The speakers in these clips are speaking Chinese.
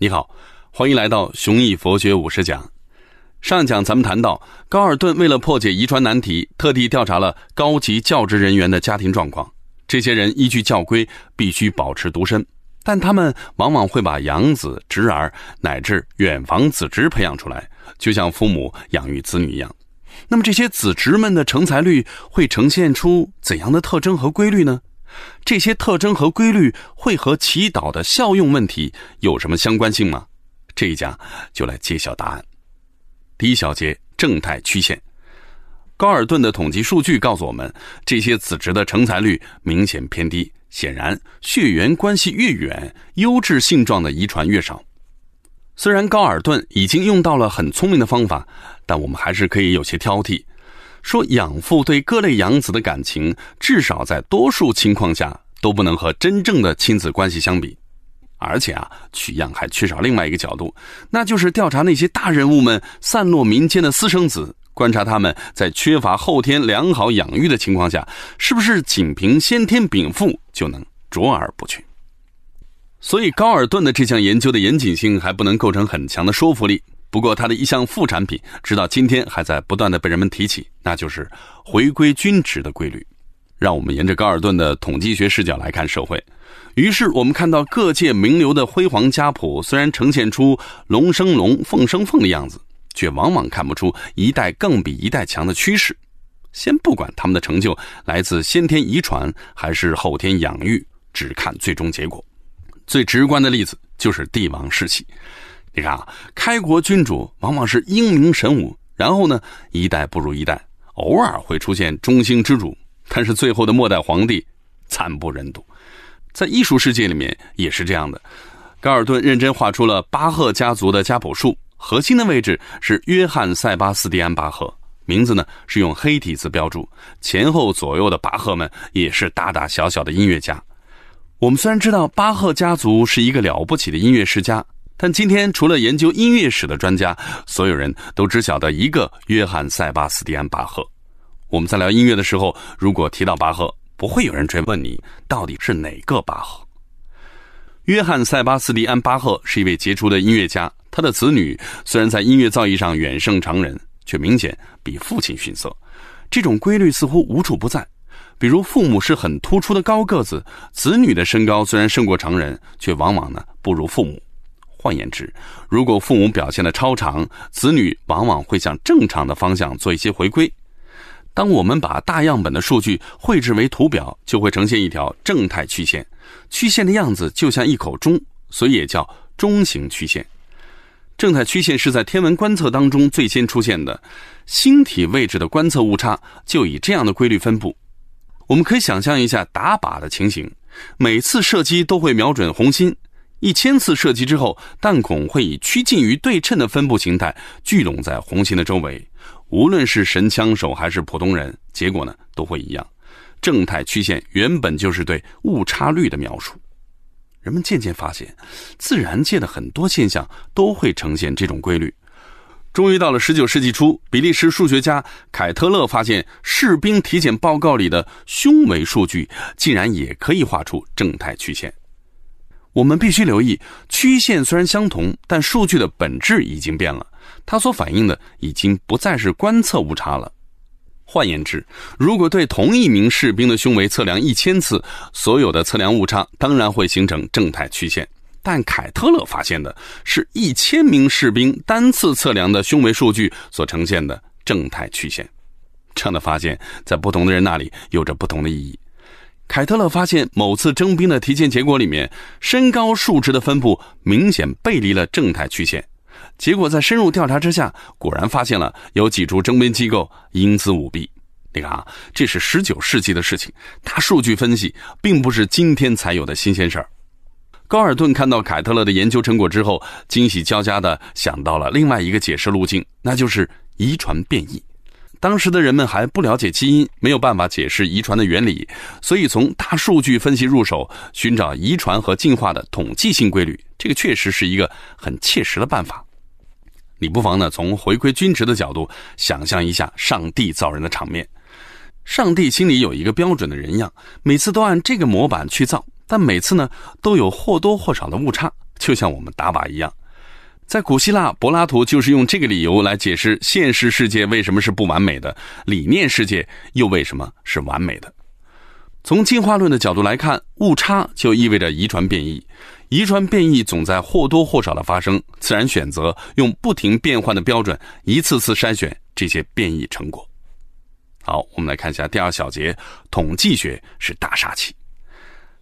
你好，欢迎来到雄毅佛学五十讲。上讲咱们谈到，高尔顿为了破解遗传难题，特地调查了高级教职人员的家庭状况。这些人依据教规必须保持独身，但他们往往会把养子、侄儿乃至远房子侄培养出来，就像父母养育子女一样。那么这些子侄们的成才率会呈现出怎样的特征和规律呢？这些特征和规律会和祈祷的效用问题有什么相关性吗？这一讲就来揭晓答案。第一小节正态曲线，高尔顿的统计数据告诉我们，这些子侄的成才率明显偏低。显然，血缘关系越远，优质性状的遗传越少。虽然高尔顿已经用到了很聪明的方法，但我们还是可以有些挑剔。说养父对各类养子的感情，至少在多数情况下都不能和真正的亲子关系相比，而且啊，取样还缺少另外一个角度，那就是调查那些大人物们散落民间的私生子，观察他们在缺乏后天良好养育的情况下，是不是仅凭先天禀赋就能卓尔不群。所以，高尔顿的这项研究的严谨性还不能构成很强的说服力。不过，它的一项副产品，直到今天还在不断的被人们提起，那就是回归均值的规律。让我们沿着高尔顿的统计学视角来看社会。于是，我们看到各界名流的辉煌家谱，虽然呈现出龙生龙，凤生凤的样子，却往往看不出一代更比一代强的趋势。先不管他们的成就来自先天遗传还是后天养育，只看最终结果。最直观的例子就是帝王世袭。你看，开国君主往往是英明神武，然后呢，一代不如一代，偶尔会出现中兴之主，但是最后的末代皇帝惨不忍睹。在艺术世界里面也是这样的。高尔顿认真画出了巴赫家族的家谱树，核心的位置是约翰·塞巴斯蒂安·巴赫，名字呢是用黑体字标注，前后左右的巴赫们也是大大小小的音乐家。我们虽然知道巴赫家族是一个了不起的音乐世家。但今天，除了研究音乐史的专家，所有人都只晓得一个约翰·塞巴斯蒂安·巴赫。我们在聊音乐的时候，如果提到巴赫，不会有人追问你到底是哪个巴赫。约翰·塞巴斯蒂安·巴赫是一位杰出的音乐家，他的子女虽然在音乐造诣上远胜常人，却明显比父亲逊色。这种规律似乎无处不在。比如，父母是很突出的高个子，子女的身高虽然胜过常人，却往往呢不如父母。换言之，如果父母表现的超常，子女往往会向正常的方向做一些回归。当我们把大样本的数据绘制为图表，就会呈现一条正态曲线，曲线的样子就像一口钟，所以也叫钟形曲线。正态曲线是在天文观测当中最先出现的，星体位置的观测误差就以这样的规律分布。我们可以想象一下打靶的情形，每次射击都会瞄准红心。一千次射击之后，弹孔会以趋近于对称的分布形态聚拢在红心的周围。无论是神枪手还是普通人，结果呢都会一样。正态曲线原本就是对误差率的描述。人们渐渐发现，自然界的很多现象都会呈现这种规律。终于到了十九世纪初，比利时数学家凯特勒发现，士兵体检报告里的胸围数据竟然也可以画出正态曲线。我们必须留意，曲线虽然相同，但数据的本质已经变了。它所反映的已经不再是观测误差了。换言之，如果对同一名士兵的胸围测量一千次，所有的测量误差当然会形成正态曲线。但凯特勒发现的是一千名士兵单次测量的胸围数据所呈现的正态曲线。这样的发现，在不同的人那里有着不同的意义。凯特勒发现，某次征兵的体检结果里面，身高数值的分布明显背离了正态曲线。结果在深入调查之下，果然发现了有几处征兵机构英姿舞弊。你看啊，这是十九世纪的事情，大数据分析并不是今天才有的新鲜事儿。高尔顿看到凯特勒的研究成果之后，惊喜交加的想到了另外一个解释路径，那就是遗传变异。当时的人们还不了解基因，没有办法解释遗传的原理，所以从大数据分析入手，寻找遗传和进化的统计性规律，这个确实是一个很切实的办法。你不妨呢从回归均值的角度想象一下上帝造人的场面，上帝心里有一个标准的人样，每次都按这个模板去造，但每次呢都有或多或少的误差，就像我们打靶一样。在古希腊，柏拉图就是用这个理由来解释现实世界为什么是不完美的，理念世界又为什么是完美的。从进化论的角度来看，误差就意味着遗传变异，遗传变异总在或多或少的发生，自然选择用不停变换的标准，一次次筛选这些变异成果。好，我们来看一下第二小节，统计学是大杀器。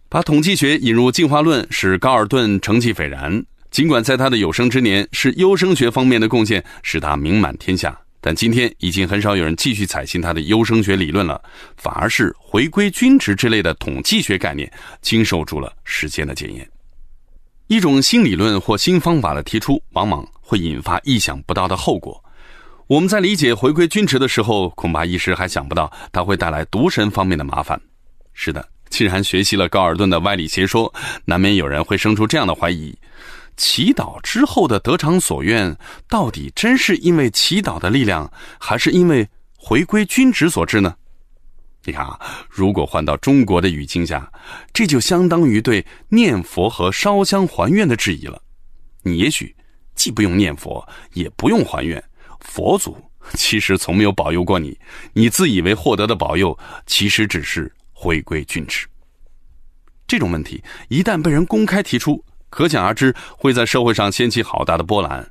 把统计学引入进化论，使高尔顿成绩斐然。尽管在他的有生之年，是优生学方面的贡献使他名满天下。但今天已经很少有人继续采信他的优生学理论了，反而是回归均值之类的统计学概念经受住了时间的检验。一种新理论或新方法的提出，往往会引发意想不到的后果。我们在理解回归均值的时候，恐怕一时还想不到它会带来独神方面的麻烦。是的，既然学习了高尔顿的歪理邪说，难免有人会生出这样的怀疑。祈祷之后的得偿所愿，到底真是因为祈祷的力量，还是因为回归均值所致呢？你看啊，如果换到中国的语境下，这就相当于对念佛和烧香还愿的质疑了。你也许既不用念佛，也不用还愿，佛祖其实从没有保佑过你，你自以为获得的保佑，其实只是回归均值。这种问题一旦被人公开提出，可想而知，会在社会上掀起好大的波澜。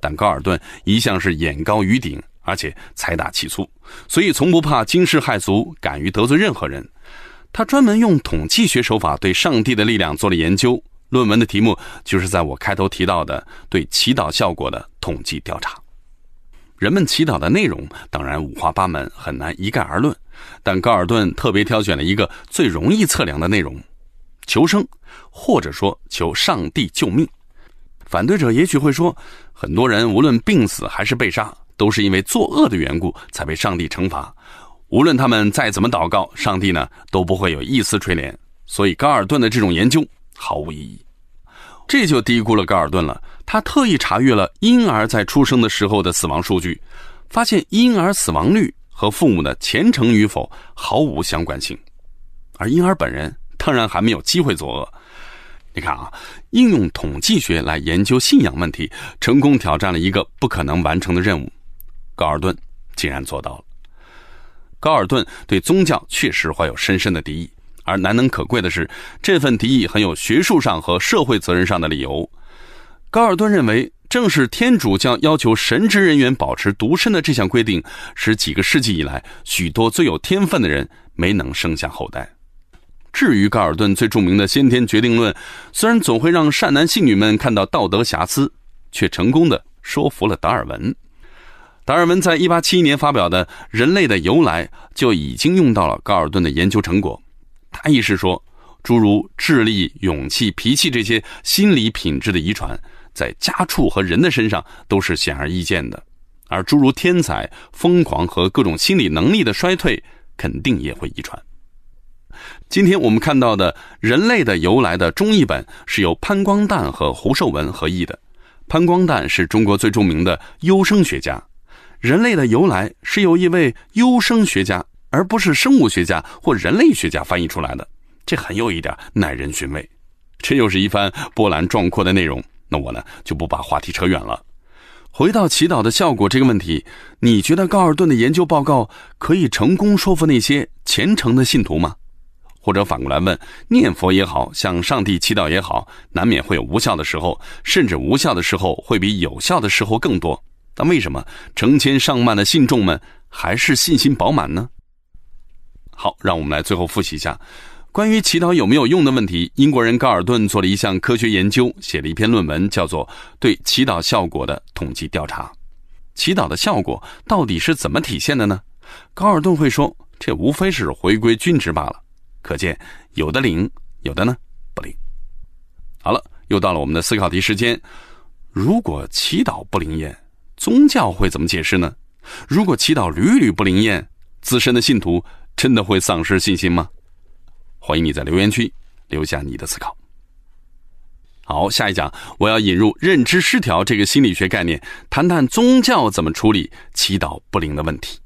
但高尔顿一向是眼高于顶，而且财大气粗，所以从不怕惊世骇俗，敢于得罪任何人。他专门用统计学手法对上帝的力量做了研究，论文的题目就是在我开头提到的对祈祷效果的统计调查。人们祈祷的内容当然五花八门，很难一概而论。但高尔顿特别挑选了一个最容易测量的内容。求生，或者说求上帝救命。反对者也许会说，很多人无论病死还是被杀，都是因为作恶的缘故才被上帝惩罚。无论他们再怎么祷告，上帝呢都不会有一丝垂怜。所以高尔顿的这种研究毫无意义。这就低估了高尔顿了。他特意查阅了婴儿在出生的时候的死亡数据，发现婴儿死亡率和父母的虔诚与否毫无相关性，而婴儿本人。当然还没有机会作恶。你看啊，应用统计学来研究信仰问题，成功挑战了一个不可能完成的任务。高尔顿竟然做到了。高尔顿对宗教确实怀有深深的敌意，而难能可贵的是，这份敌意很有学术上和社会责任上的理由。高尔顿认为，正是天主教要求神职人员保持独身的这项规定，使几个世纪以来许多最有天分的人没能生下后代。至于高尔顿最著名的先天决定论，虽然总会让善男信女们看到道德瑕疵，却成功的说服了达尔文。达尔文在1871年发表的《人类的由来》就已经用到了高尔顿的研究成果。他意识说，诸如智力、勇气、脾气这些心理品质的遗传，在家畜和人的身上都是显而易见的，而诸如天才、疯狂和各种心理能力的衰退，肯定也会遗传。今天我们看到的《人类的由来》的中译本是由潘光旦和胡寿文合译的。潘光旦是中国最著名的优生学家，《人类的由来》是由一位优生学家，而不是生物学家或人类学家翻译出来的，这很有一点耐人寻味。这又是一番波澜壮阔的内容，那我呢就不把话题扯远了。回到祈祷的效果这个问题，你觉得高尔顿的研究报告可以成功说服那些虔诚的信徒吗？或者反过来问，念佛也好，向上帝祈祷也好，难免会有无效的时候，甚至无效的时候会比有效的时候更多。但为什么成千上万的信众们还是信心饱满呢？好，让我们来最后复习一下关于祈祷有没有用的问题。英国人高尔顿做了一项科学研究，写了一篇论文，叫做《对祈祷效果的统计调查》。祈祷的效果到底是怎么体现的呢？高尔顿会说，这无非是回归均值罢了。可见，有的灵，有的呢不灵。好了，又到了我们的思考题时间。如果祈祷不灵验，宗教会怎么解释呢？如果祈祷屡屡不灵验，资深的信徒真的会丧失信心吗？欢迎你在留言区留下你的思考。好，下一讲我要引入认知失调这个心理学概念，谈谈宗教怎么处理祈祷不灵的问题。